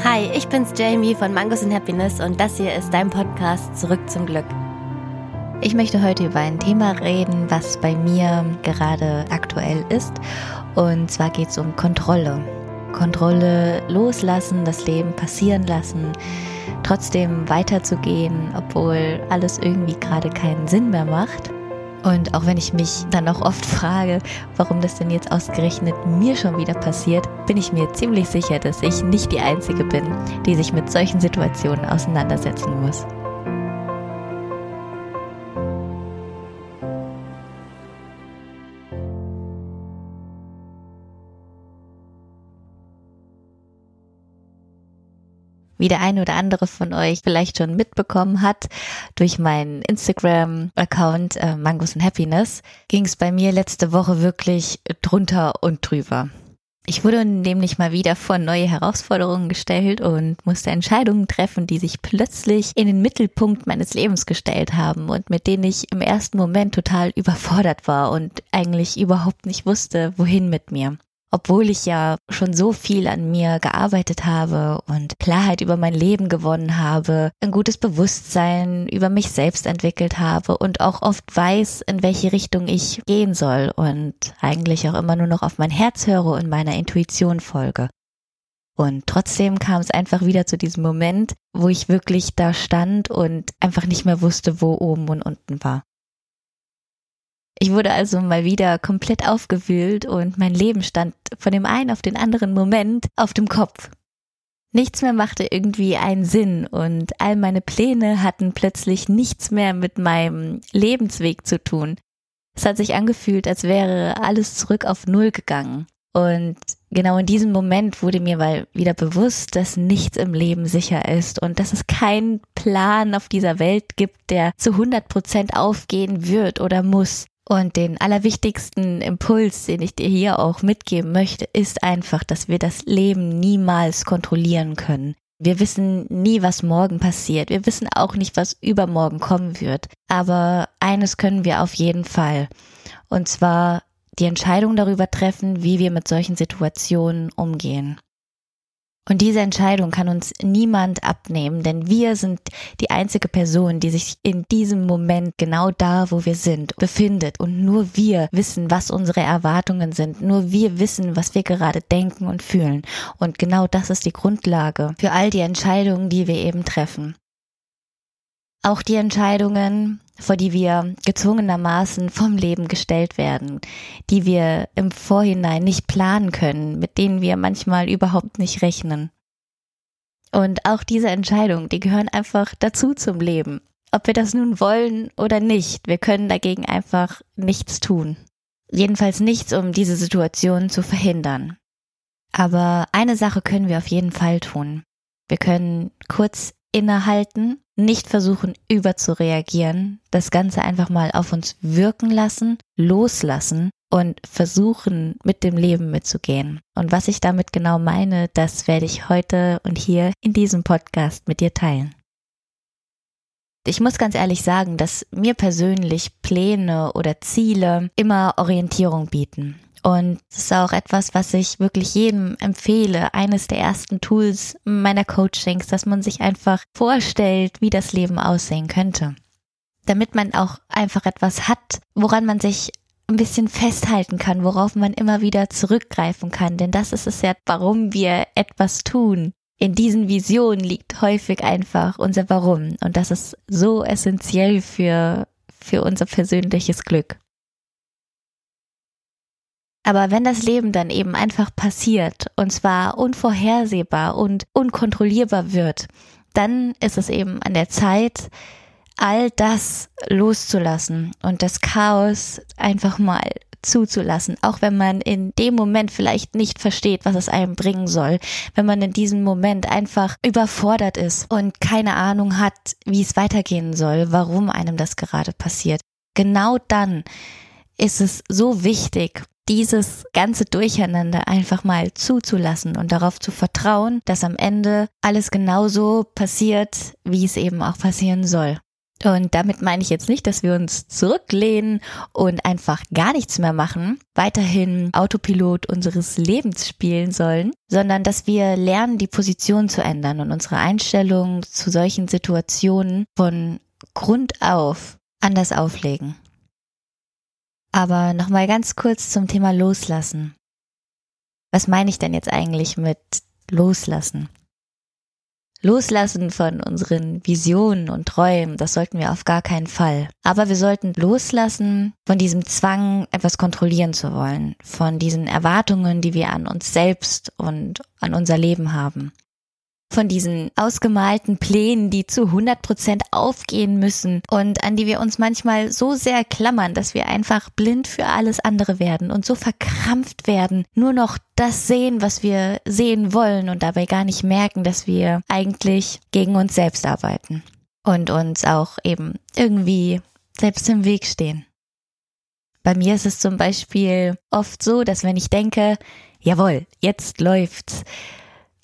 Hi, ich bin's Jamie von Mangos and Happiness und das hier ist dein Podcast Zurück zum Glück. Ich möchte heute über ein Thema reden, was bei mir gerade aktuell ist. Und zwar geht es um Kontrolle. Kontrolle loslassen, das Leben passieren lassen, trotzdem weiterzugehen, obwohl alles irgendwie gerade keinen Sinn mehr macht. Und auch wenn ich mich dann auch oft frage, warum das denn jetzt ausgerechnet mir schon wieder passiert, bin ich mir ziemlich sicher, dass ich nicht die Einzige bin, die sich mit solchen Situationen auseinandersetzen muss. Wie der eine oder andere von euch vielleicht schon mitbekommen hat, durch meinen Instagram-Account äh, Mangos and Happiness, ging es bei mir letzte Woche wirklich drunter und drüber. Ich wurde nämlich mal wieder vor neue Herausforderungen gestellt und musste Entscheidungen treffen, die sich plötzlich in den Mittelpunkt meines Lebens gestellt haben und mit denen ich im ersten Moment total überfordert war und eigentlich überhaupt nicht wusste, wohin mit mir obwohl ich ja schon so viel an mir gearbeitet habe und Klarheit über mein Leben gewonnen habe, ein gutes Bewusstsein über mich selbst entwickelt habe und auch oft weiß, in welche Richtung ich gehen soll und eigentlich auch immer nur noch auf mein Herz höre und meiner Intuition folge. Und trotzdem kam es einfach wieder zu diesem Moment, wo ich wirklich da stand und einfach nicht mehr wusste, wo oben und unten war. Ich wurde also mal wieder komplett aufgewühlt und mein Leben stand von dem einen auf den anderen Moment auf dem Kopf. Nichts mehr machte irgendwie einen Sinn und all meine Pläne hatten plötzlich nichts mehr mit meinem Lebensweg zu tun. Es hat sich angefühlt, als wäre alles zurück auf Null gegangen. Und genau in diesem Moment wurde mir mal wieder bewusst, dass nichts im Leben sicher ist und dass es keinen Plan auf dieser Welt gibt, der zu 100 Prozent aufgehen wird oder muss. Und den allerwichtigsten Impuls, den ich dir hier auch mitgeben möchte, ist einfach, dass wir das Leben niemals kontrollieren können. Wir wissen nie, was morgen passiert. Wir wissen auch nicht, was übermorgen kommen wird. Aber eines können wir auf jeden Fall. Und zwar die Entscheidung darüber treffen, wie wir mit solchen Situationen umgehen. Und diese Entscheidung kann uns niemand abnehmen, denn wir sind die einzige Person, die sich in diesem Moment genau da, wo wir sind, befindet. Und nur wir wissen, was unsere Erwartungen sind. Nur wir wissen, was wir gerade denken und fühlen. Und genau das ist die Grundlage für all die Entscheidungen, die wir eben treffen. Auch die Entscheidungen, vor die wir gezwungenermaßen vom Leben gestellt werden, die wir im Vorhinein nicht planen können, mit denen wir manchmal überhaupt nicht rechnen. Und auch diese Entscheidungen, die gehören einfach dazu zum Leben. Ob wir das nun wollen oder nicht, wir können dagegen einfach nichts tun. Jedenfalls nichts, um diese Situation zu verhindern. Aber eine Sache können wir auf jeden Fall tun. Wir können kurz innehalten nicht versuchen überzureagieren, das Ganze einfach mal auf uns wirken lassen, loslassen und versuchen mit dem Leben mitzugehen. Und was ich damit genau meine, das werde ich heute und hier in diesem Podcast mit dir teilen. Ich muss ganz ehrlich sagen, dass mir persönlich Pläne oder Ziele immer Orientierung bieten. Und es ist auch etwas, was ich wirklich jedem empfehle. Eines der ersten Tools meiner Coachings, dass man sich einfach vorstellt, wie das Leben aussehen könnte. Damit man auch einfach etwas hat, woran man sich ein bisschen festhalten kann, worauf man immer wieder zurückgreifen kann. Denn das ist es ja, warum wir etwas tun. In diesen Visionen liegt häufig einfach unser Warum. Und das ist so essentiell für, für unser persönliches Glück. Aber wenn das Leben dann eben einfach passiert, und zwar unvorhersehbar und unkontrollierbar wird, dann ist es eben an der Zeit, all das loszulassen und das Chaos einfach mal zuzulassen, auch wenn man in dem Moment vielleicht nicht versteht, was es einem bringen soll, wenn man in diesem Moment einfach überfordert ist und keine Ahnung hat, wie es weitergehen soll, warum einem das gerade passiert. Genau dann ist es so wichtig, dieses ganze Durcheinander einfach mal zuzulassen und darauf zu vertrauen, dass am Ende alles genauso passiert, wie es eben auch passieren soll. Und damit meine ich jetzt nicht, dass wir uns zurücklehnen und einfach gar nichts mehr machen, weiterhin Autopilot unseres Lebens spielen sollen, sondern dass wir lernen, die Position zu ändern und unsere Einstellung zu solchen Situationen von Grund auf anders auflegen. Aber nochmal ganz kurz zum Thema Loslassen. Was meine ich denn jetzt eigentlich mit Loslassen? Loslassen von unseren Visionen und Träumen, das sollten wir auf gar keinen Fall. Aber wir sollten loslassen von diesem Zwang, etwas kontrollieren zu wollen, von diesen Erwartungen, die wir an uns selbst und an unser Leben haben von diesen ausgemalten Plänen, die zu 100 Prozent aufgehen müssen und an die wir uns manchmal so sehr klammern, dass wir einfach blind für alles andere werden und so verkrampft werden, nur noch das sehen, was wir sehen wollen und dabei gar nicht merken, dass wir eigentlich gegen uns selbst arbeiten und uns auch eben irgendwie selbst im Weg stehen. Bei mir ist es zum Beispiel oft so, dass wenn ich denke, jawohl, jetzt läuft's,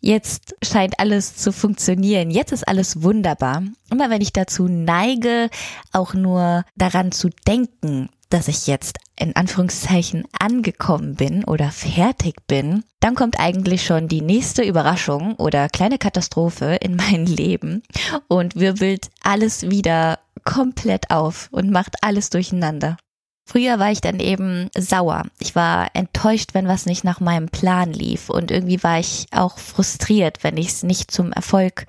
Jetzt scheint alles zu funktionieren. Jetzt ist alles wunderbar. Immer wenn ich dazu neige, auch nur daran zu denken, dass ich jetzt in Anführungszeichen angekommen bin oder fertig bin, dann kommt eigentlich schon die nächste Überraschung oder kleine Katastrophe in mein Leben und wirbelt alles wieder komplett auf und macht alles durcheinander. Früher war ich dann eben sauer. Ich war enttäuscht, wenn was nicht nach meinem Plan lief. Und irgendwie war ich auch frustriert, wenn ich es nicht zum Erfolg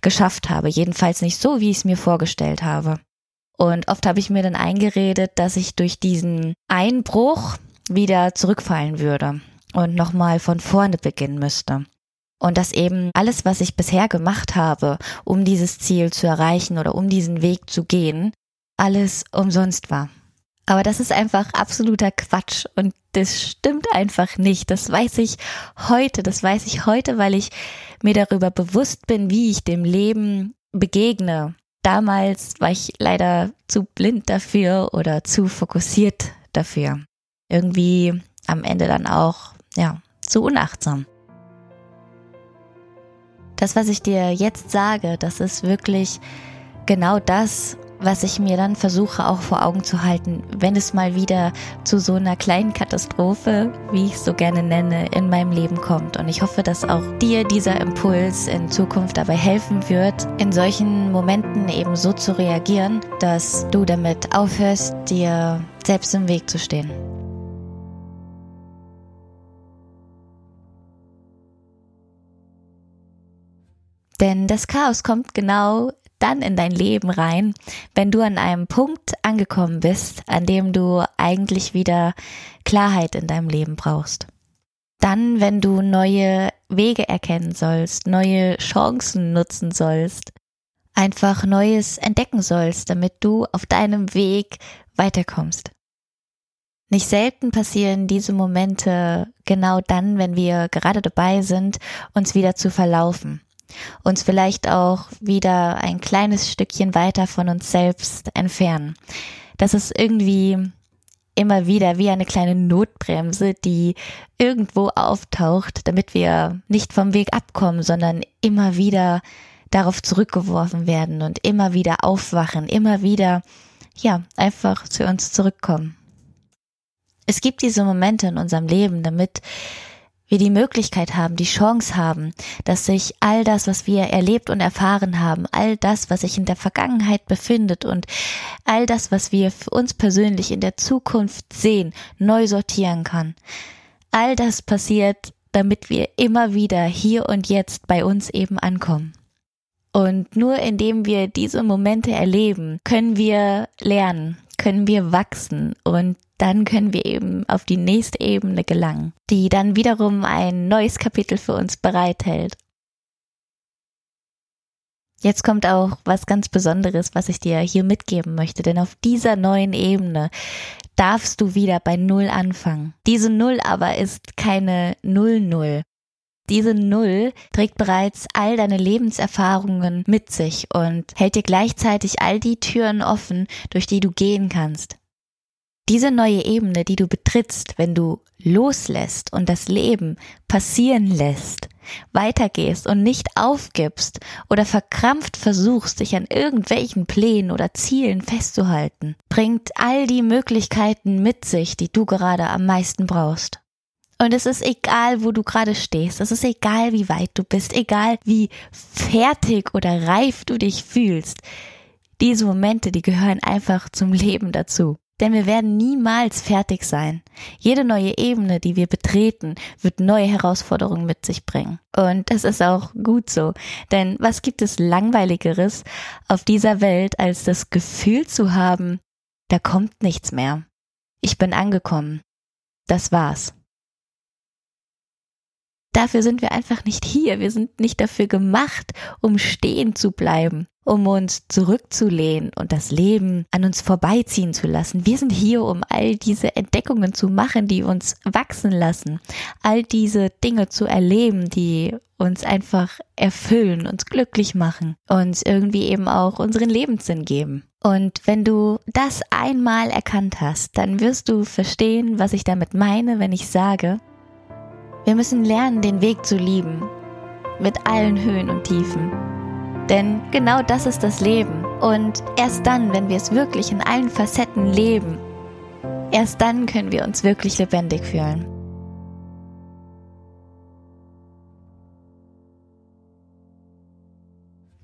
geschafft habe. Jedenfalls nicht so, wie ich es mir vorgestellt habe. Und oft habe ich mir dann eingeredet, dass ich durch diesen Einbruch wieder zurückfallen würde und nochmal von vorne beginnen müsste. Und dass eben alles, was ich bisher gemacht habe, um dieses Ziel zu erreichen oder um diesen Weg zu gehen, alles umsonst war. Aber das ist einfach absoluter Quatsch und das stimmt einfach nicht. Das weiß ich heute, das weiß ich heute, weil ich mir darüber bewusst bin, wie ich dem Leben begegne. Damals war ich leider zu blind dafür oder zu fokussiert dafür. Irgendwie am Ende dann auch, ja, zu unachtsam. Das, was ich dir jetzt sage, das ist wirklich genau das, was ich mir dann versuche auch vor Augen zu halten, wenn es mal wieder zu so einer kleinen Katastrophe, wie ich es so gerne nenne, in meinem Leben kommt. Und ich hoffe, dass auch dir dieser Impuls in Zukunft dabei helfen wird, in solchen Momenten eben so zu reagieren, dass du damit aufhörst, dir selbst im Weg zu stehen. Denn das Chaos kommt genau dann in dein Leben rein, wenn du an einem Punkt angekommen bist, an dem du eigentlich wieder Klarheit in deinem Leben brauchst. Dann, wenn du neue Wege erkennen sollst, neue Chancen nutzen sollst, einfach Neues entdecken sollst, damit du auf deinem Weg weiterkommst. Nicht selten passieren diese Momente genau dann, wenn wir gerade dabei sind, uns wieder zu verlaufen uns vielleicht auch wieder ein kleines Stückchen weiter von uns selbst entfernen. Das ist irgendwie immer wieder wie eine kleine Notbremse, die irgendwo auftaucht, damit wir nicht vom Weg abkommen, sondern immer wieder darauf zurückgeworfen werden und immer wieder aufwachen, immer wieder, ja, einfach zu uns zurückkommen. Es gibt diese Momente in unserem Leben, damit wir die Möglichkeit haben, die Chance haben, dass sich all das, was wir erlebt und erfahren haben, all das, was sich in der Vergangenheit befindet und all das, was wir für uns persönlich in der Zukunft sehen, neu sortieren kann. All das passiert, damit wir immer wieder hier und jetzt bei uns eben ankommen. Und nur indem wir diese Momente erleben, können wir lernen, können wir wachsen und dann können wir eben auf die nächste Ebene gelangen, die dann wiederum ein neues Kapitel für uns bereithält. Jetzt kommt auch was ganz Besonderes, was ich dir hier mitgeben möchte, denn auf dieser neuen Ebene darfst du wieder bei Null anfangen. Diese Null aber ist keine Null-Null. Diese Null trägt bereits all deine Lebenserfahrungen mit sich und hält dir gleichzeitig all die Türen offen, durch die du gehen kannst. Diese neue Ebene, die du betrittst, wenn du loslässt und das Leben passieren lässt, weitergehst und nicht aufgibst oder verkrampft versuchst, dich an irgendwelchen Plänen oder Zielen festzuhalten, bringt all die Möglichkeiten mit sich, die du gerade am meisten brauchst. Und es ist egal, wo du gerade stehst. Es ist egal, wie weit du bist, egal wie fertig oder reif du dich fühlst. Diese Momente, die gehören einfach zum Leben dazu. Denn wir werden niemals fertig sein. Jede neue Ebene, die wir betreten, wird neue Herausforderungen mit sich bringen. Und das ist auch gut so. Denn was gibt es langweiligeres auf dieser Welt, als das Gefühl zu haben, da kommt nichts mehr. Ich bin angekommen. Das war's. Dafür sind wir einfach nicht hier. Wir sind nicht dafür gemacht, um stehen zu bleiben, um uns zurückzulehnen und das Leben an uns vorbeiziehen zu lassen. Wir sind hier, um all diese Entdeckungen zu machen, die uns wachsen lassen, all diese Dinge zu erleben, die uns einfach erfüllen, uns glücklich machen, uns irgendwie eben auch unseren Lebenssinn geben. Und wenn du das einmal erkannt hast, dann wirst du verstehen, was ich damit meine, wenn ich sage, wir müssen lernen, den Weg zu lieben, mit allen Höhen und Tiefen. Denn genau das ist das Leben. Und erst dann, wenn wir es wirklich in allen Facetten leben, erst dann können wir uns wirklich lebendig fühlen.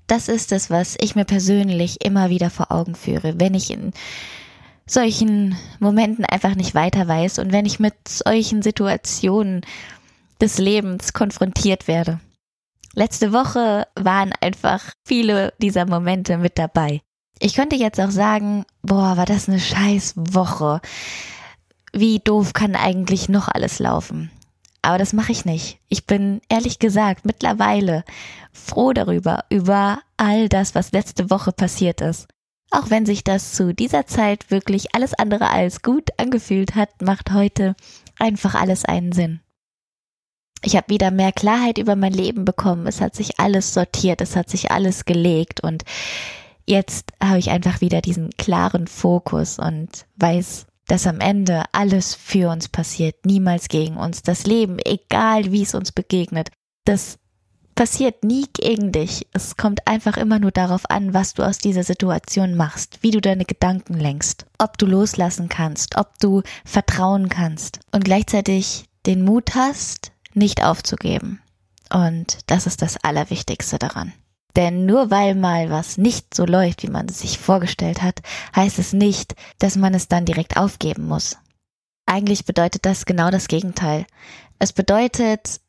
Das ist es, was ich mir persönlich immer wieder vor Augen führe, wenn ich in solchen Momenten einfach nicht weiter weiß und wenn ich mit solchen Situationen des Lebens konfrontiert werde. Letzte Woche waren einfach viele dieser Momente mit dabei. Ich könnte jetzt auch sagen, boah, war das eine scheiß Woche. Wie doof kann eigentlich noch alles laufen? Aber das mache ich nicht. Ich bin ehrlich gesagt mittlerweile froh darüber, über all das, was letzte Woche passiert ist. Auch wenn sich das zu dieser Zeit wirklich alles andere als gut angefühlt hat, macht heute einfach alles einen Sinn ich habe wieder mehr Klarheit über mein Leben bekommen. Es hat sich alles sortiert, es hat sich alles gelegt und jetzt habe ich einfach wieder diesen klaren Fokus und weiß, dass am Ende alles für uns passiert, niemals gegen uns. Das Leben, egal wie es uns begegnet, das passiert nie gegen dich. Es kommt einfach immer nur darauf an, was du aus dieser Situation machst, wie du deine Gedanken lenkst, ob du loslassen kannst, ob du vertrauen kannst und gleichzeitig den Mut hast, nicht aufzugeben. Und das ist das Allerwichtigste daran. Denn nur weil mal was nicht so läuft, wie man es sich vorgestellt hat, heißt es nicht, dass man es dann direkt aufgeben muss. Eigentlich bedeutet das genau das Gegenteil. Es bedeutet,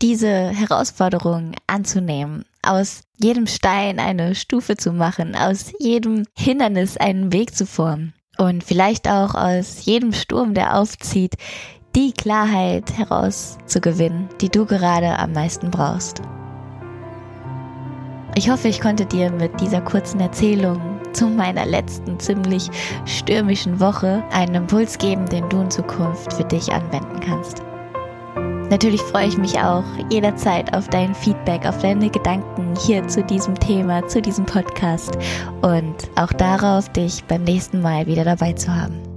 diese Herausforderung anzunehmen, aus jedem Stein eine Stufe zu machen, aus jedem Hindernis einen Weg zu formen und vielleicht auch aus jedem Sturm, der aufzieht, die Klarheit herauszugewinnen, die du gerade am meisten brauchst. Ich hoffe, ich konnte dir mit dieser kurzen Erzählung zu meiner letzten ziemlich stürmischen Woche einen Impuls geben, den du in Zukunft für dich anwenden kannst. Natürlich freue ich mich auch jederzeit auf dein Feedback, auf deine Gedanken hier zu diesem Thema, zu diesem Podcast und auch darauf, dich beim nächsten Mal wieder dabei zu haben.